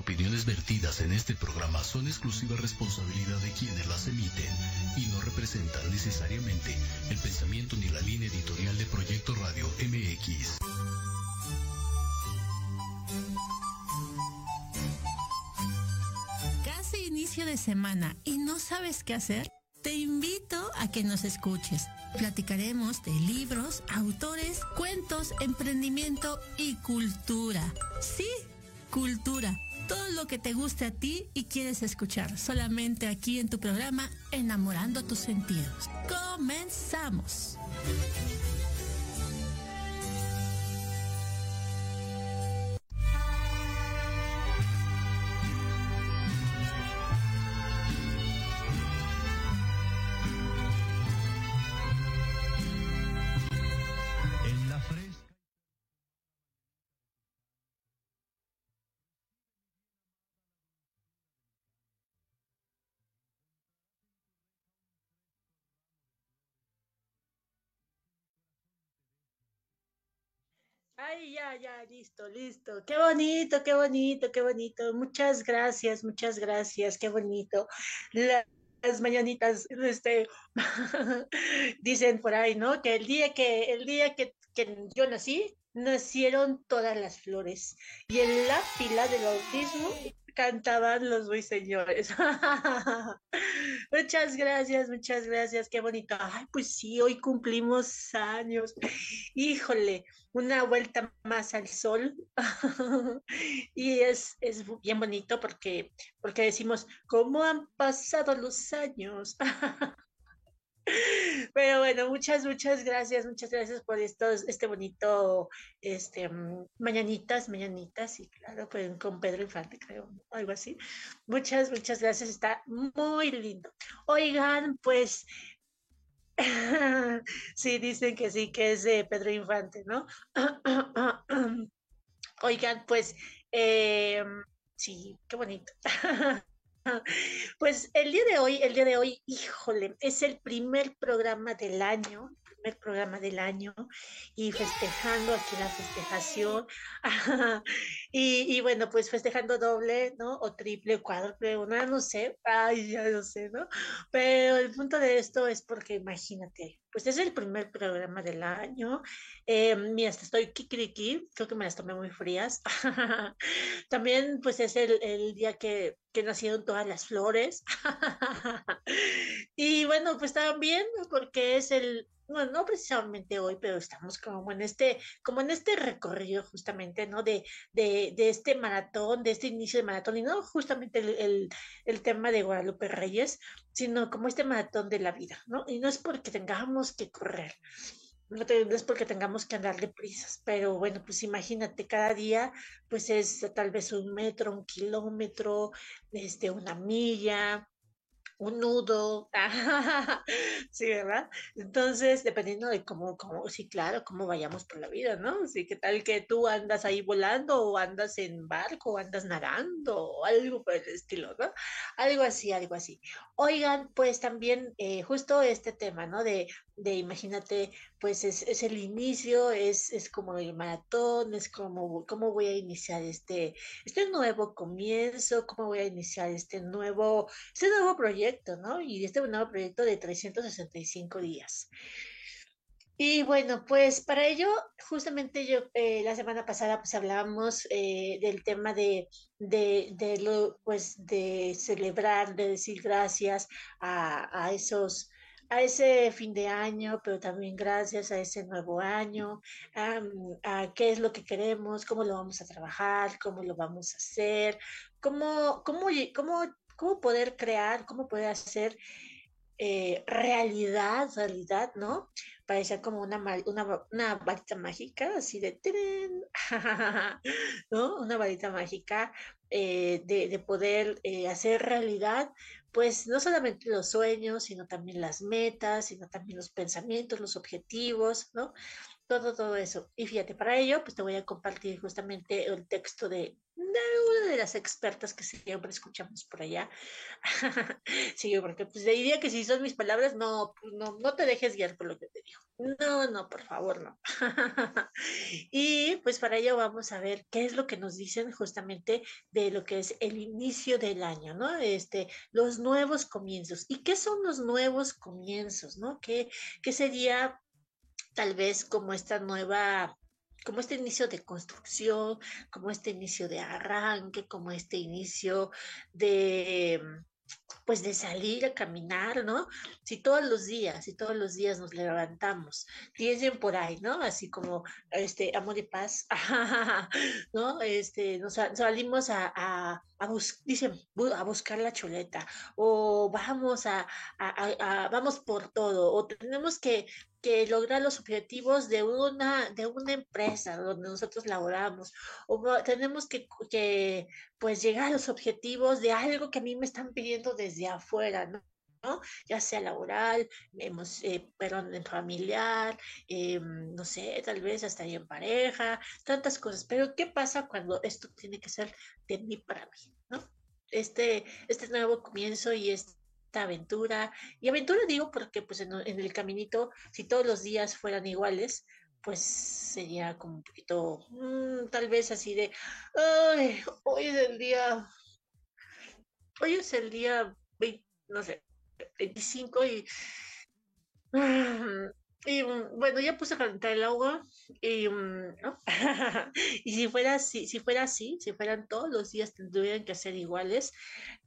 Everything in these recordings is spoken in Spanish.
opiniones vertidas en este programa son exclusiva responsabilidad de quienes las emiten y no representan necesariamente el pensamiento ni la línea editorial de Proyecto Radio MX. Casi inicio de semana y no sabes qué hacer. Te invito a que nos escuches. Platicaremos de libros, autores, cuentos, emprendimiento y cultura. Sí, cultura. Todo lo que te guste a ti y quieres escuchar solamente aquí en tu programa Enamorando tus sentidos. Comenzamos. Ay, ya, ya, listo, listo. Qué bonito, qué bonito, qué bonito. Muchas gracias, muchas gracias, qué bonito. las mañanitas, este, dicen por ahí, ¿no? Que el día que, el día que, que yo nací, nacieron todas las flores. Y en la fila del autismo cantaban los ruiseñores. muchas gracias, muchas gracias, qué bonito. Ay, pues sí, hoy cumplimos años. Híjole, una vuelta más al sol. y es, es bien bonito porque, porque decimos, ¿cómo han pasado los años? Pero bueno, muchas, muchas gracias, muchas gracias por estos, este bonito, este, mm, mañanitas, mañanitas, y claro, pues con Pedro Infante, creo, algo así. Muchas, muchas gracias, está muy lindo. Oigan, pues, sí, dicen que sí, que es de Pedro Infante, ¿no? Oigan, pues, eh, sí, qué bonito. Pues el día de hoy, el día de hoy, híjole, es el primer programa del año, primer programa del año y festejando aquí la festejación. y, bueno, pues festejando doble, ¿no? O triple, cuádruple, una, no sé, ay, ya no sé, ¿no? Pero el punto de esto es porque imagínate, pues es el primer programa del año. Eh, mira, estoy kikiriki, creo que me las tomé muy frías. También, pues es el, el día que, que, nacieron todas las flores. y bueno, pues también, porque es el, bueno, no precisamente hoy, pero estamos como en este, como en este recorrido justamente, ¿no? De, de, de este maratón, de este inicio de maratón, y no justamente el, el, el tema de Guadalupe Reyes, sino como este maratón de la vida, ¿no? Y no es porque tengamos que correr, no, es porque tengamos que andar de prisas, pero bueno, pues imagínate, cada día pues es tal vez un metro, un kilómetro, este, una milla, un nudo, sí, ¿verdad? Entonces, dependiendo de cómo, cómo, sí, claro, cómo vayamos por la vida, ¿no? Sí, ¿qué tal que tú andas ahí volando o andas en barco o andas nadando o algo por el estilo, ¿no? Algo así, algo así. Oigan, pues también eh, justo este tema, ¿no? De, de imagínate, pues es, el inicio, es, es, como el maratón, es como cómo voy a iniciar este, este nuevo comienzo, cómo voy a iniciar este nuevo, este nuevo proyecto, ¿no? Y este nuevo proyecto de 365 días. Y bueno, pues para ello, justamente yo eh, la semana pasada pues hablábamos eh, del tema de, de, lo, pues de celebrar, de decir gracias a esos a ese fin de año, pero también gracias a ese nuevo año, a, qué es lo que queremos, cómo lo vamos a trabajar, cómo lo vamos a hacer, cómo, cómo, cómo, cómo poder crear, cómo poder hacer eh, realidad, realidad, ¿no? Parecía como una, una, varita mágica, así de tren, ¿no? Una varita mágica eh, de, de, poder eh, hacer realidad pues no solamente los sueños, sino también las metas, sino también los pensamientos, los objetivos, ¿no? Todo, todo eso. Y fíjate, para ello, pues te voy a compartir justamente el texto de, una de las expertas que siempre escuchamos por allá. sí, porque pues le diría que si son mis palabras, no, no, no te dejes guiar por lo que te digo. No, no, por favor, no. y pues para ello vamos a ver qué es lo que nos dicen justamente de lo que es el inicio del año, ¿no? Este, los nuevos comienzos. ¿Y qué son los nuevos comienzos, no? ¿Qué, qué sería tal vez como esta nueva como este inicio de construcción, como este inicio de arranque, como este inicio de pues de salir a caminar, ¿no? Si todos los días, si todos los días nos levantamos, piensen por ahí, ¿no? Así como este amor y paz, ¿no? Este, nos salimos a, a, a, dicen, a buscar la chuleta, o vamos a, a, vamos por todo, o tenemos que que lograr los objetivos de una, de una empresa donde nosotros laboramos, o tenemos que, que, pues llegar a los objetivos de algo que a mí me están pidiendo desde afuera, ¿no? ya sea laboral, hemos, eh, perdón, familiar, eh, no sé, tal vez hasta ahí en pareja, tantas cosas. Pero ¿qué pasa cuando esto tiene que ser de mí para mí? ¿no? Este, este nuevo comienzo y este aventura. Y aventura digo porque pues en, el caminito, si todos los días fueran iguales, pues sería como un poquito, mm, tal vez así de, ay, hoy es el día, hoy es el día, no sé, 25 y, y mm, bueno, ya puse a calentar el agua y, mm, y si fuera así, si fuera así, si fueran todos los días tendrían que ser iguales,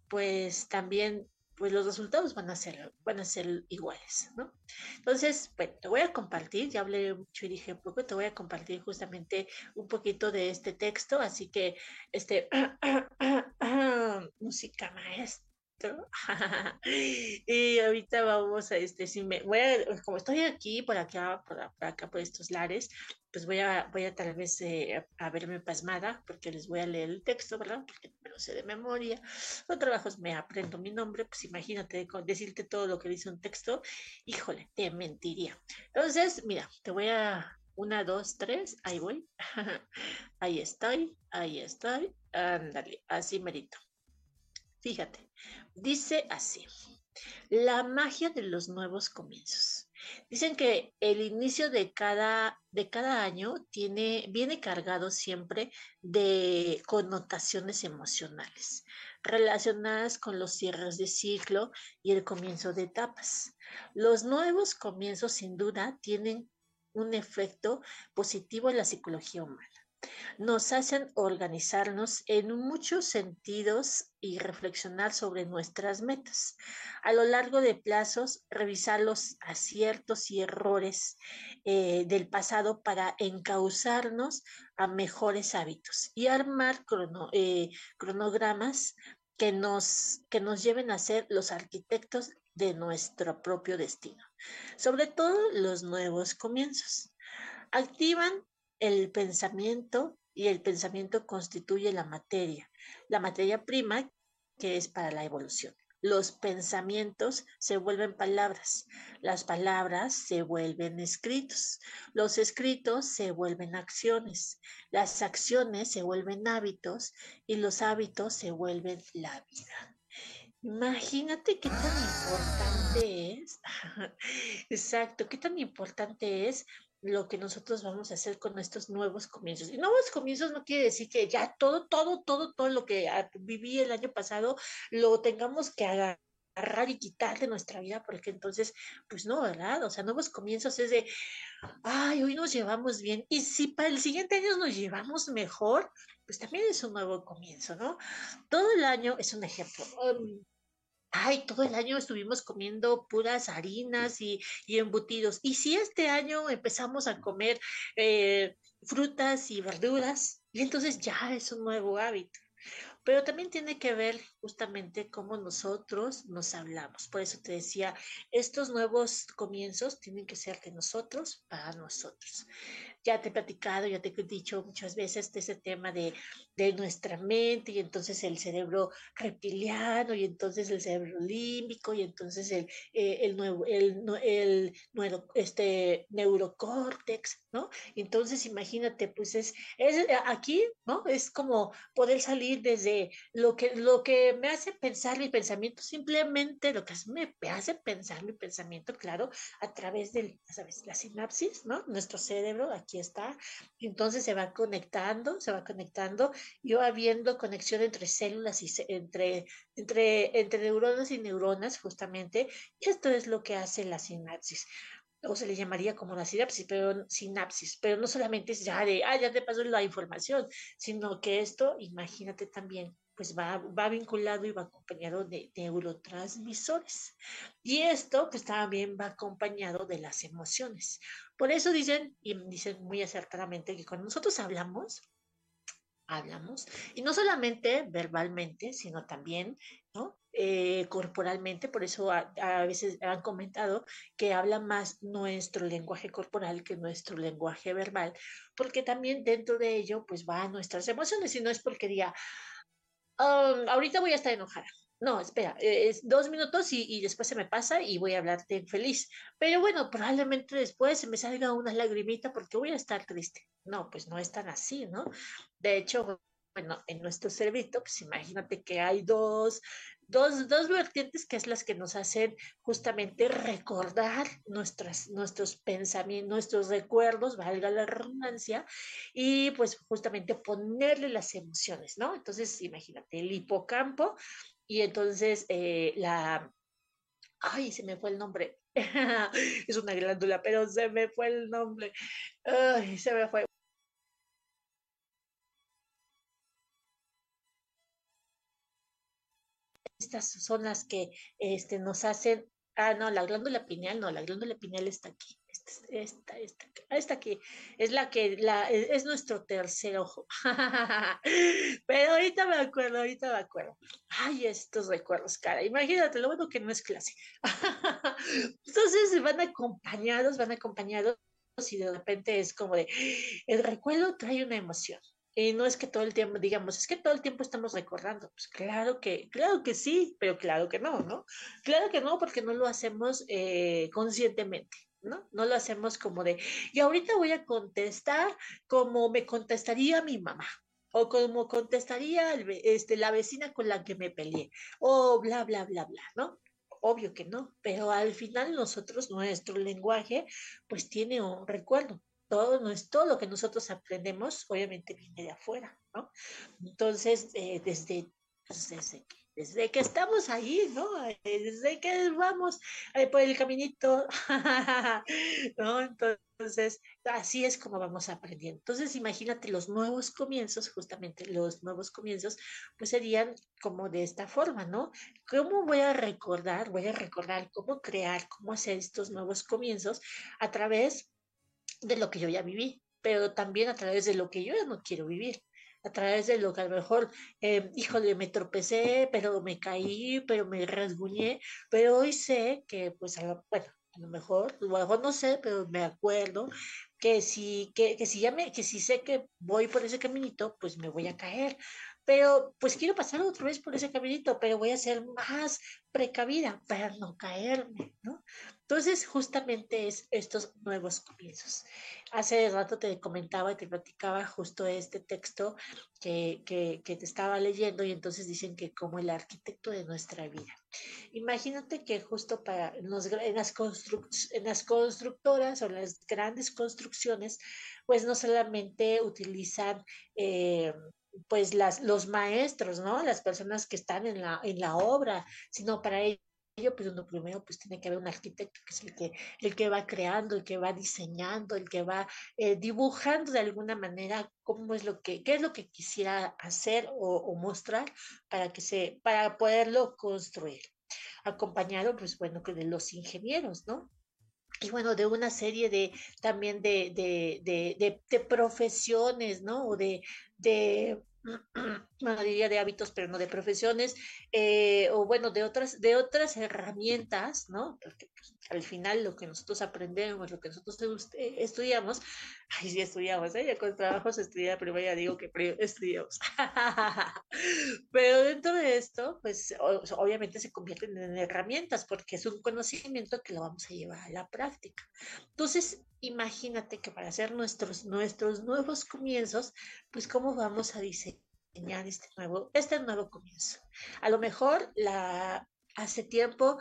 pues también pues los resultados van a ser, van a ser iguales, ¿no? Entonces, bueno, te voy a compartir, ya hablé mucho y dije poco, te voy a compartir justamente un poquito de este texto, así que, este, música maestra y ahorita vamos a este, si me voy a, como estoy aquí por acá, por, acá, por estos lares, pues voy a, voy a tal vez eh, a verme pasmada, porque les voy a leer el texto, ¿verdad? Porque me lo sé de memoria. Los trabajos me aprendo mi nombre, pues imagínate decirte todo lo que dice un texto, híjole, te mentiría. Entonces, mira, te voy a, una, dos, tres, ahí voy. ahí estoy, ahí estoy. Ándale, así merito. Fíjate, dice así, la magia de los nuevos comienzos. Dicen que el inicio de cada, de cada año viene cargado siempre de connotaciones emocionales relacionadas con los cierres de ciclo y el comienzo de etapas. Los nuevos comienzos sin duda tienen un efecto positivo en la psicología humana nos hacen organizarnos en muchos sentidos y reflexionar sobre nuestras metas. A lo largo de plazos, revisar los aciertos y errores eh, del pasado para encauzarnos a mejores hábitos y armar eh, cronogramas que nos, que nos lleven a ser los arquitectos de nuestro propio destino. Sobre todo los nuevos comienzos. Activan el pensamiento y el pensamiento constituye la materia, la materia prima que es para la evolución. Los pensamientos se vuelven palabras, las palabras se vuelven escritos, los escritos se vuelven acciones, las acciones se vuelven hábitos y los hábitos se vuelven la vida. Imagínate qué tan importante es, exacto, qué tan importante es lo que nosotros vamos a hacer con estos nuevos comienzos. Y nuevos comienzos no quiere decir que ya todo, todo, todo, todo lo que viví el año pasado lo tengamos que agarrar y quitar de nuestra vida, porque entonces, pues no, ¿verdad? O sea, nuevos comienzos es de, ay, hoy nos llevamos bien. Y si para el siguiente año nos llevamos mejor, pues también es un nuevo comienzo, ¿no? Todo el año es un ejemplo. Um, ay, todo el año estuvimos comiendo puras harinas y, embutidos. Y si este año empezamos a comer eh, frutas y verduras, y entonces ya es un nuevo hábito. Pero también tiene que ver justamente cómo nosotros nos hablamos. Por eso te decía, estos nuevos comienzos tienen que ser de nosotros para nosotros ya te he platicado, ya te he dicho muchas veces de ese tema de, de nuestra mente y entonces el cerebro reptiliano y entonces el cerebro límbico y entonces el, eh, el, nuevo, el, el, este neurocórtex, ¿no? Entonces imagínate, pues es, es aquí, ¿no? Es como poder salir desde lo que, lo que me hace pensar mi pensamiento, simplemente lo que me hace pensar mi pensamiento, claro, a través de. La sinapsis, ¿no? Nuestro cerebro, aquí está. Entonces se va conectando, se va conectando, y va habiendo conexión entre células y entre, entre, entre neuronas y neuronas, justamente. Esto es lo que hace la sinapsis o se le llamaría como la sinapsis, pero sinapsis, pero no solamente es ya de, ah, ya te pasó la información, sino que esto, imagínate también, pues va, va vinculado y va acompañado de, neurotransmisores. Y esto, pues también va acompañado de las emociones. Por eso dicen, y dicen muy acertadamente, que cuando nosotros hablamos, hablamos, y no solamente verbalmente, sino también, ¿no? Eh, corporalmente, por eso a, veces han comentado que habla más nuestro lenguaje corporal que nuestro lenguaje verbal, porque también dentro de ello, pues va a nuestras emociones, y no es porque diga, um, ahorita voy a estar enojada, no, espera, eh, es dos minutos y, después se me pasa y voy a hablarte feliz. Pero bueno, probablemente después se me salga una lagrimita porque voy a estar triste. No, pues no es tan así, ¿no? De hecho, bueno, en nuestro cerebrito, pues imagínate que hay dos, dos, dos vertientes que es las que nos hacen justamente recordar nuestras, nuestros pensamientos, nuestros recuerdos, valga la redundancia, y pues justamente ponerle las emociones, ¿no? Entonces, imagínate, el hipocampo y entonces eh, la, ay, se me fue el nombre, es una glándula, pero se me fue el nombre, ay, se me fue. Estas son las que este, nos hacen, ah, no, la glándula pineal, no, la glándula pineal está aquí esta, esta, esta aquí, es la que, la, es nuestro tercer ojo. Pero ahorita me acuerdo, ahorita me acuerdo. Ay, estos recuerdos, cara. Imagínate, lo bueno que no es clase. Entonces van acompañados, van acompañados y de repente es como de, el recuerdo trae una emoción. Y no es que todo el tiempo, digamos, es que todo el tiempo estamos recordando. Pues claro que, claro que sí, pero claro que no, ¿no? Claro que no, porque no lo hacemos eh, conscientemente. ¿no? No lo hacemos como de, y ahorita voy a contestar como me contestaría mi mamá, o como contestaría este, la vecina con la que me peleé, o bla, bla, bla, bla, ¿no? Obvio que no, pero al final nosotros, nuestro lenguaje, pues tiene un recuerdo. Todo, no es todo lo que nosotros aprendemos, obviamente viene de afuera, ¿no? Entonces, eh, desde, pues, desde desde que estamos ahí, ¿no? Desde que vamos eh, por el caminito, ¿no? Entonces, así es como vamos aprendiendo. Entonces, imagínate los nuevos comienzos, justamente los nuevos comienzos, pues serían como de esta forma, ¿no? ¿Cómo voy a recordar? Voy a recordar cómo crear, cómo hacer estos nuevos comienzos a través de lo que yo ya viví, pero también a través de lo que yo ya no quiero vivir a través de lo que a lo mejor, eh, híjole, me tropecé, pero me caí, pero me rasguñé, pero hoy sé que, pues, a lo, bueno, a lo mejor, a lo mejor no sé, pero me acuerdo que si, que, que si ya me, que si sé que voy por ese caminito, pues me voy a caer pero pues quiero pasar otra vez por ese caminito, pero voy a ser más precavida para no caerme, ¿no? Entonces, justamente es estos nuevos comienzos. Hace rato te comentaba y te platicaba justo este texto que, que, que te estaba leyendo y entonces dicen que como el arquitecto de nuestra vida. Imagínate que justo para en, las, en las constructoras o las grandes construcciones, pues no solamente utilizan... Eh, pues las, los maestros, ¿no? Las personas que están en la, en la obra, sino para ello, pues uno primero pues tiene que haber un arquitecto que es el que, el que va creando, el que va diseñando, el que va eh, dibujando de alguna manera cómo es lo que, qué es lo que quisiera hacer o, o, mostrar para que se, para poderlo construir. Acompañado, pues bueno, de los ingenieros, ¿no? Y bueno, de una serie de también de, de, de, de profesiones, ¿no? O de, bueno, diría de hábitos, pero no de profesiones, eh, o bueno, de otras, de otras herramientas, ¿no? Pues, al final lo que nosotros aprendemos, lo que nosotros eh, estudiamos, ay, sí estudiamos, ¿eh? ya con trabajos estudia, pero ya digo que estudiamos. pero dentro de esto, pues obviamente se convierten en herramientas, porque es un conocimiento que lo vamos a llevar a la práctica. Entonces, imagínate que para hacer nuestros, nuestros nuevos comienzos, pues cómo vamos a diseñar este nuevo, este nuevo comienzo. A lo mejor la, hace tiempo,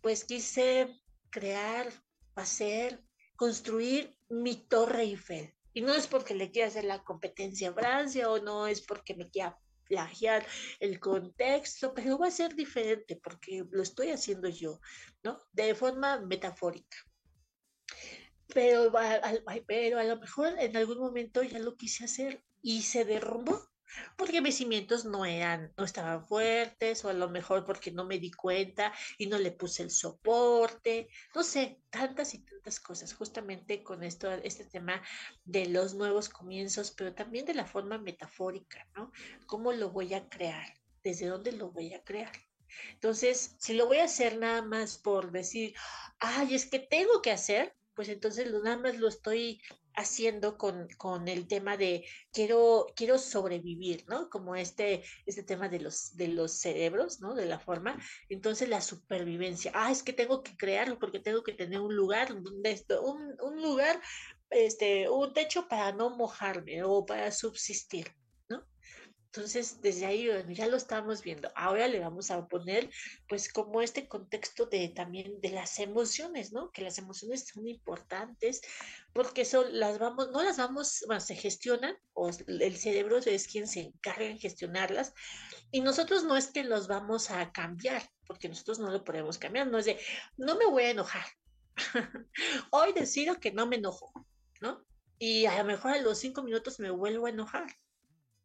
pues quise crear, hacer, construir mi torre Eiffel. Y no es porque le quiera hacer la competencia a Francia o no es porque me quiera plagiar el contexto, pero va a ser diferente porque lo estoy haciendo yo, ¿no? De forma metafórica pero, pero a lo mejor en algún momento ya lo quise hacer y se derrumbó porque mis cimientos no eran, no estaban fuertes, o a lo mejor porque no me di cuenta y no le puse el soporte, no sé, tantas y tantas cosas, justamente con esto, este tema de los nuevos comienzos, pero también de la forma metafórica, ¿no? ¿Cómo lo voy a crear? ¿Desde dónde lo voy a crear? Entonces, si lo voy a hacer nada más por decir, ay, es que tengo que hacer, pues entonces nada más lo estoy haciendo con, con, el tema de quiero, quiero sobrevivir, ¿no? Como este, este tema de los, de los cerebros, ¿no? De la forma. Entonces la supervivencia. Ah, es que tengo que crearlo porque tengo que tener un lugar, un, un lugar, este, un techo para no mojarme o para subsistir. Entonces, desde ahí ya lo estamos viendo. Ahora le vamos a poner, pues, como este contexto de también de las emociones, ¿no? Que las emociones son importantes porque son, las vamos, no las vamos, bueno, se gestionan, o el cerebro es quien se encarga de gestionarlas, y nosotros no es que los vamos a cambiar, porque nosotros no lo podemos cambiar, no es de, no me voy a enojar. Hoy decido que no me enojo, ¿no? Y a lo mejor a los cinco minutos me vuelvo a enojar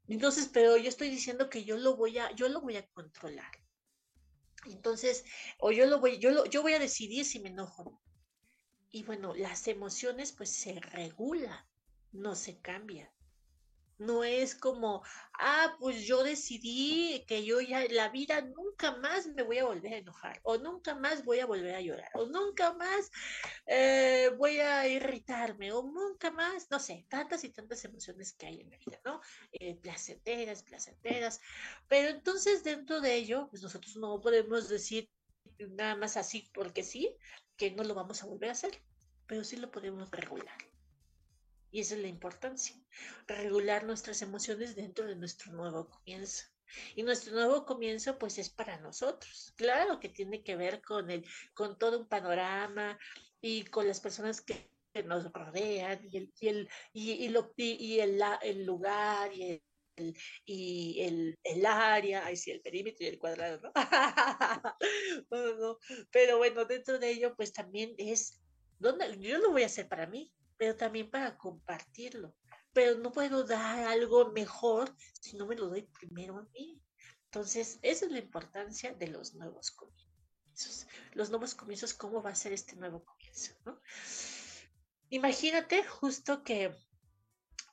entonces, pero yo estoy diciendo que yo lo voy a, yo lo voy a controlar. Entonces, o yo lo voy, yo lo, yo voy a decidir si me enojo. Y bueno, las emociones pues se regulan, no se cambian. No es como, ah, pues yo decidí que yo ya la vida nunca más me voy a volver a enojar, o nunca más voy a volver a llorar, o nunca más eh, voy a irritarme, o nunca más, no sé, tantas y tantas emociones que hay en la vida, ¿no? Eh, placenteras, placenteras. Pero entonces dentro de ello, pues nosotros no podemos decir nada más así porque sí, que no lo vamos a volver a hacer, pero sí lo podemos regular. Y esa es la importancia, regular nuestras emociones dentro de nuestro nuevo comienzo. Y nuestro nuevo comienzo, pues es para nosotros. Claro que tiene que ver con, el, con todo un panorama y con las personas que, nos rodean y el, y el, y, lo, y, el, el, lugar y el, y el, el área, ay sí, el perímetro y el cuadrado, ¿no? Pero bueno, dentro de ello, pues también es, ¿dónde? yo lo voy a hacer para mí, pero también para compartirlo. Pero no puedo dar algo mejor si no me lo doy primero a mí. Entonces, esa es la importancia de los nuevos comienzos. Los nuevos comienzos, ¿cómo va a ser este nuevo comienzo? Imagínate justo que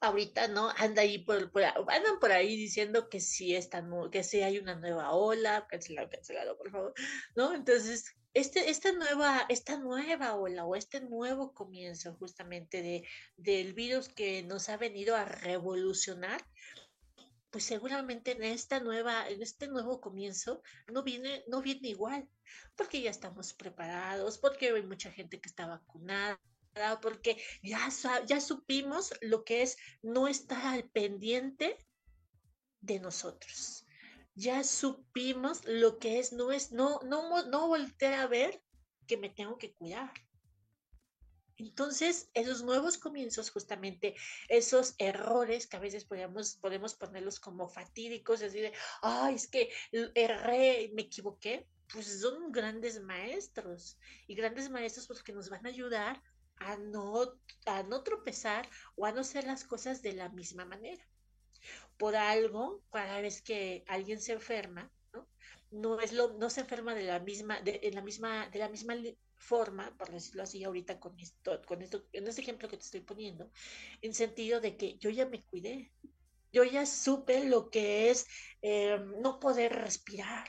ahorita, ¿no? Anda ahí por, andan por ahí diciendo que sí está, que sí hay una nueva ola, cancelado, cancelado, por favor, ¿no? Entonces, este, esta, nueva, esta nueva ola o este nuevo comienzo justamente de, del virus que nos ha venido a revolucionar, pues seguramente en esta nueva, en este nuevo comienzo no viene, no viene igual, porque ya estamos preparados, porque hay mucha gente que está vacunada, porque ya, ya supimos lo que es no estar al pendiente de nosotros ya supimos lo que es, no es, no, no, no voltear a ver que me tengo que cuidar. Entonces, esos nuevos comienzos, justamente esos errores que a veces podemos, podemos ponerlos como fatídicos, así de, ay, es que erré, me equivoqué, pues son grandes maestros y grandes maestros porque nos van a ayudar a no, a no tropezar o a no hacer las cosas de la misma manera por algo, cada vez que alguien se enferma, ¿no? No, es lo, no se enferma de la misma, de, la misma, de la misma forma, por decirlo así ahorita con esto, con esto, en este ejemplo que te estoy poniendo, en sentido de que yo ya me cuidé, Yo ya supe lo que es eh, no poder respirar.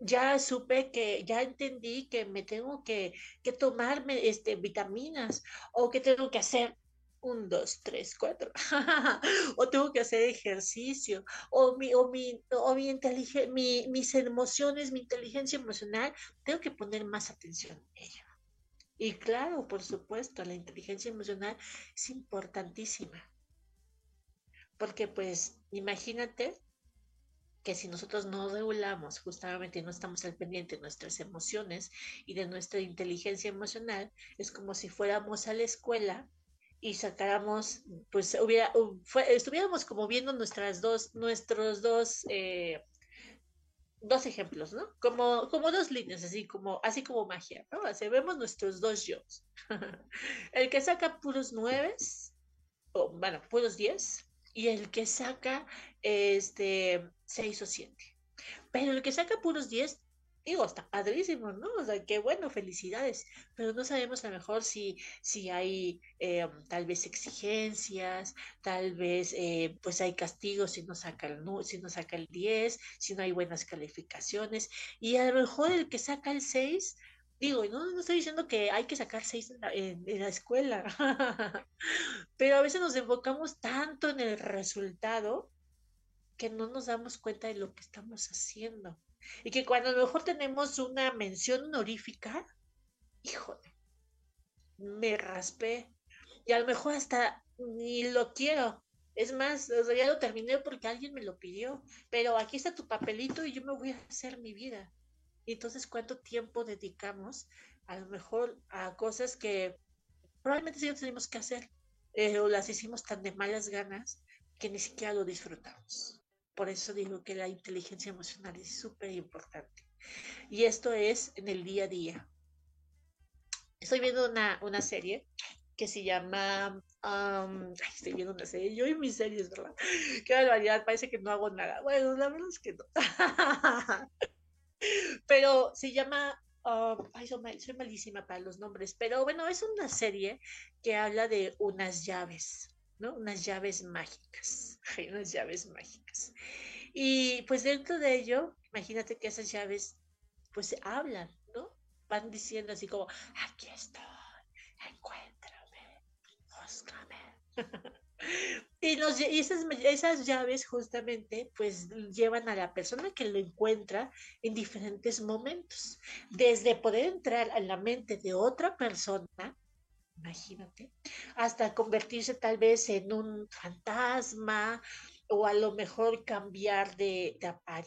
Ya supe que, ya entendí que me tengo que, que tomarme este, vitaminas o que tengo que hacer un, dos, tres, cuatro, o tengo que hacer ejercicio, o mi, o mi, o mi, mi, mis emociones, mi inteligencia emocional, tengo que poner más atención en ello. Y claro, por supuesto, la inteligencia emocional es importantísima. Porque pues, imagínate que si nosotros no regulamos justamente no estamos al pendiente de nuestras emociones y de nuestra inteligencia emocional, es como si fuéramos a la escuela y sacáramos, pues hubiera, estuviéramos como viendo nuestras dos, nuestros dos, eh, dos ejemplos, ¿no? Como, como dos líneas, así como, así como magia, ¿no? Así vemos nuestros dos yo. el que saca puros nueves, o bueno, puros diez, y el que saca este seis o siete. Pero el que saca puros diez digo, está padrísimo, ¿no? O sea, qué bueno, felicidades, pero no sabemos a lo mejor si, si hay eh, tal vez exigencias, tal vez eh, pues hay castigos si no saca el si no saca el 10, si no hay buenas calificaciones, y a lo mejor el que saca el 6, digo, no, no estoy diciendo que hay que sacar 6 en la escuela, pero a veces nos enfocamos tanto en el resultado que no nos damos cuenta de lo que estamos haciendo. Y que cuando a lo mejor tenemos una mención honorífica, híjole, me raspé. Y a lo mejor hasta ni lo quiero. Es más, ya lo terminé porque alguien me lo pidió. Pero aquí está tu papelito y yo me voy a hacer mi vida. Entonces, ¿cuánto tiempo dedicamos a lo mejor a cosas que probablemente sí tenemos que hacer? Eh, o las hicimos tan de malas ganas que ni siquiera lo disfrutamos. Por eso digo que la inteligencia emocional es súper importante. Y esto es en el día a día. Estoy viendo una, una serie que se llama. estoy viendo una serie. Yo y mis series, ¿verdad? Qué barbaridad, parece que no hago nada. Bueno, la verdad es que no. pero se llama. ay, soy malísima para los nombres, pero bueno, es una serie que habla de unas llaves. ¿no? Unas llaves mágicas, hay unas llaves mágicas. Y pues dentro de ello, imagínate que esas llaves pues hablan, ¿no? Van diciendo así como, aquí estoy, encuéntrame, búscame. y, los, y esas, esas llaves justamente pues llevan a la persona que lo encuentra en diferentes momentos, desde poder entrar a la mente de otra persona, imagínate, hasta convertirse tal vez en un fantasma o a lo mejor cambiar de,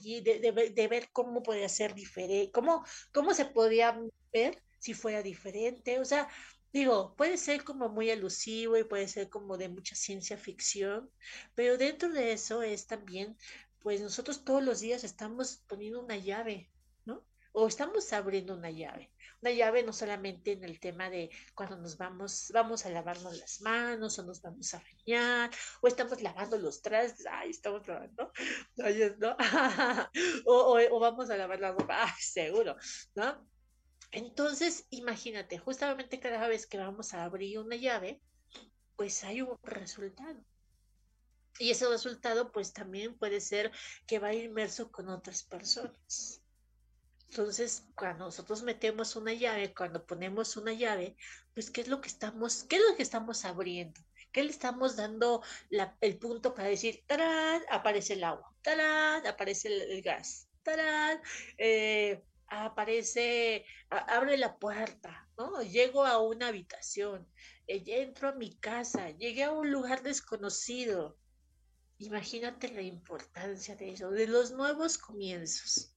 de, de, ver cómo podría ser diferente, cómo, cómo se podría ver si fuera diferente, o sea, digo, puede ser como muy elusivo y puede ser como de mucha ciencia ficción, pero dentro de eso es también, pues nosotros todos los días estamos poniendo una llave, ¿no? O estamos abriendo una llave una llave no solamente en el tema de cuando nos vamos, vamos a lavarnos las manos o nos vamos a bañar o estamos lavando los trastes, ay, estamos lavando, ¿no? o, o, vamos a lavar la ropa, ay, seguro, ¿no? Entonces, imagínate, justamente cada vez que vamos a abrir una llave, pues hay un resultado. Y ese resultado, pues también puede ser que va inmerso con otras personas. Entonces, cuando nosotros metemos una llave, cuando ponemos una llave, pues, ¿qué es lo que estamos, qué es lo que estamos abriendo? ¿Qué le estamos dando el punto para decir, ¡tarán! Aparece el agua, ¡tarán! Aparece el, gas, ¡tarán! Eh, aparece, abre la puerta, ¿no? Llego a una habitación, eh, entro a mi casa, llegué a un lugar desconocido. Imagínate la importancia de eso, de los nuevos comienzos.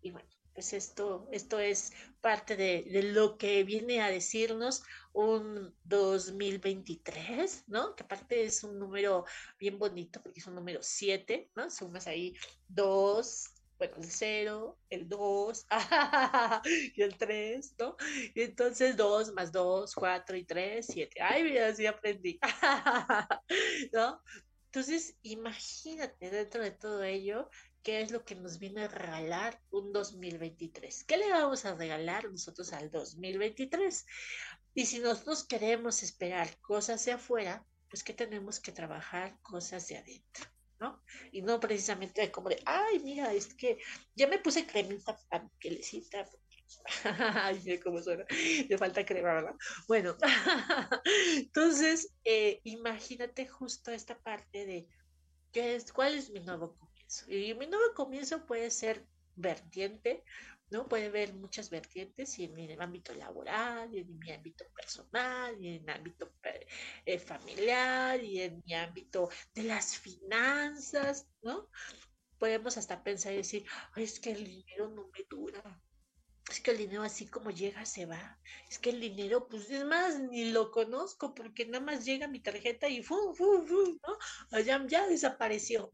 Y bueno, pues esto, esto es parte de, lo que viene a decirnos un 2023, ¿no? Que aparte es un número bien bonito porque es un número 7, ¿no? Sumas ahí 2, bueno, el 0, el 2 y el 3, ¿no? Y entonces 2 más 2, 4 y 3, 7. Ay, mira, así aprendí, ¿no? Entonces, imagínate dentro de todo ello qué es lo que nos viene a regalar un 2023. ¿Qué le vamos a regalar nosotros al 2023? Y si nosotros queremos esperar cosas de afuera, pues que tenemos que trabajar cosas de adentro. Y no precisamente como de, ay, mira, es que ya me puse cremita para mi pielecita. Ay, mira cómo suena. Le falta crema, ¿verdad? Bueno, entonces, eh, imagínate justo esta parte de ¿qué es, cuál es mi nuevo comienzo. Y mi nuevo comienzo puede ser vertiente ¿no? Puede haber muchas vertientes y en mi ámbito laboral, y en mi ámbito personal, y en mi ámbito eh, familiar, y en mi ámbito de las finanzas, ¿no? Podemos hasta pensar y decir, es que el dinero no me dura, es que el dinero así como llega se va. Es que el dinero, pues es más, ni lo conozco porque nada más llega mi tarjeta y ¡fum, fum, fum! ¿no? Ya, ya desapareció.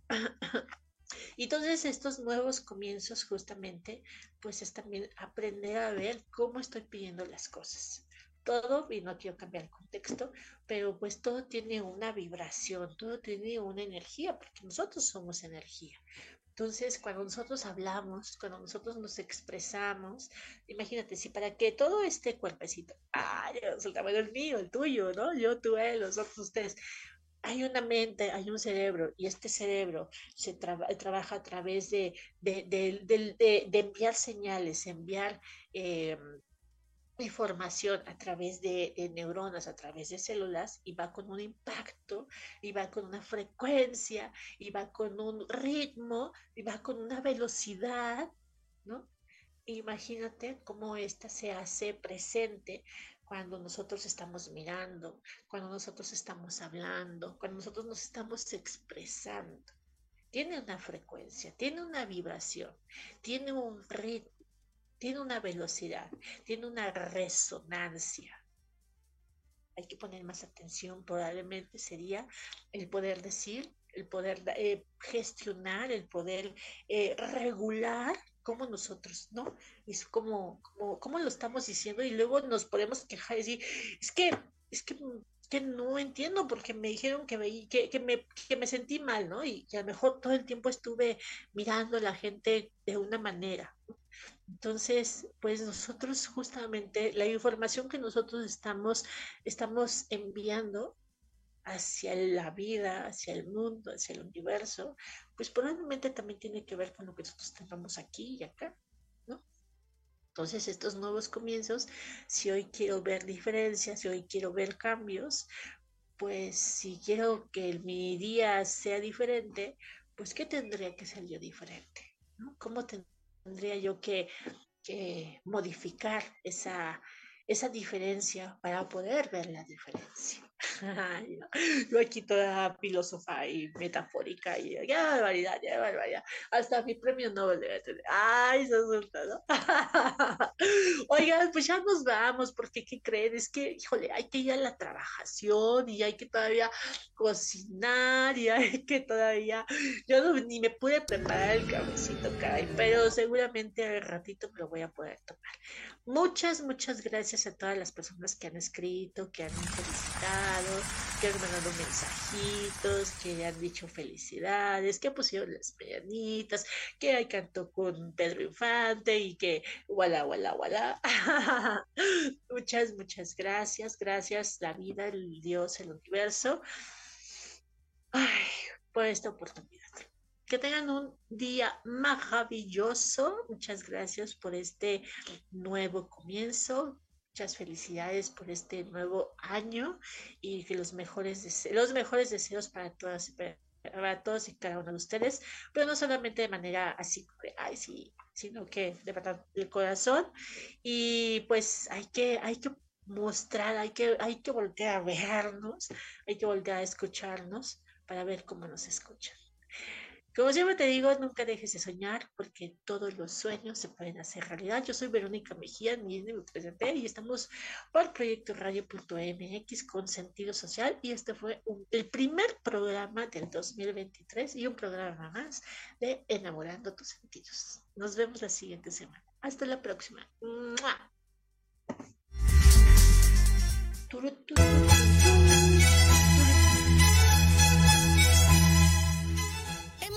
Y entonces estos nuevos comienzos justamente, pues es también aprender a ver cómo estoy pidiendo las cosas. Todo, y no quiero cambiar el contexto, pero pues todo tiene una vibración, todo tiene una energía, porque nosotros somos energía. Entonces, cuando nosotros hablamos, cuando nosotros nos expresamos, imagínate, si para que todo este cuerpecito, ay, el tamaño el mío, el tuyo, ¿no? Yo, tú, él, los otros, ustedes, hay una mente, hay un cerebro y este cerebro se trabaja a través de, de, enviar señales, enviar eh, información a través de, neuronas, a través de células y va con un impacto y va con una frecuencia y va con un ritmo y va con una velocidad, ¿no? Imagínate cómo esta se hace presente cuando nosotros estamos mirando, cuando nosotros estamos hablando, cuando nosotros nos estamos expresando. Tiene una frecuencia, tiene una vibración, tiene un ritmo, tiene una velocidad, tiene una resonancia. Hay que poner más atención, probablemente sería el poder decir, el poder eh, gestionar, el poder eh, regular como nosotros, ¿no? Es como, como, como lo estamos diciendo y luego nos podemos quejar y decir, es que, es que, que no entiendo porque me dijeron que me, que, que, me, que me sentí mal, ¿no? Y que a lo mejor todo el tiempo estuve mirando a la gente de una manera. Entonces, pues nosotros justamente la información que nosotros estamos, estamos enviando hacia la vida, hacia el mundo, hacia el universo, pues probablemente también tiene que ver con lo que nosotros tengamos aquí y acá, ¿no? Entonces, estos nuevos comienzos, si hoy quiero ver diferencias, si hoy quiero ver cambios, pues si quiero que mi día sea diferente, pues ¿qué tendría que ser yo diferente? ¿Cómo tendría yo que, que modificar esa, esa diferencia para poder ver la diferencia? Yo aquí toda filósofa y metafórica y ya barbaridad, ya barbaridad. Hasta mi premio Nobel debe tener. Ay, se suelta, ¿no? Oigan, pues ya nos vamos, porque ¿qué creen? Es que, híjole, hay que ir a la trabajación y hay que todavía cocinar y hay que todavía. Yo ni me pude preparar el cabecito, caray, pero seguramente al ratito me lo voy a poder tomar. Muchas, muchas gracias a todas las personas que han escrito, que han felicitado, que han mandado mensajitos, que han dicho felicidades, que pusieron las medianitas, que hay canto con Pedro Infante y que wala, wala, wala. muchas, muchas gracias. Gracias la vida, el Dios, el universo. Ay, por esta oportunidad. Que tengan un día maravilloso. Muchas gracias por este nuevo comienzo. Muchas felicidades por este nuevo año y que los mejores deseos, los mejores deseos para todas para todos y cada uno de ustedes, pero no solamente de manera así, sino que de verdad del corazón. Y pues hay que, hay que mostrar, hay que, hay que voltear a vernos, hay que voltear a escucharnos para ver cómo nos escuchan. Como siempre te digo, nunca dejes de soñar porque todos los sueños se pueden hacer realidad. Yo soy Verónica Mejía, mi me y estamos por Proyecto Radio.mx con sentido social y este fue el primer programa del 2023 y un programa más de Enamorando tus sentidos. Nos vemos la siguiente semana. Hasta la próxima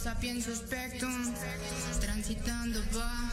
Sapiens suspectum, transitando va.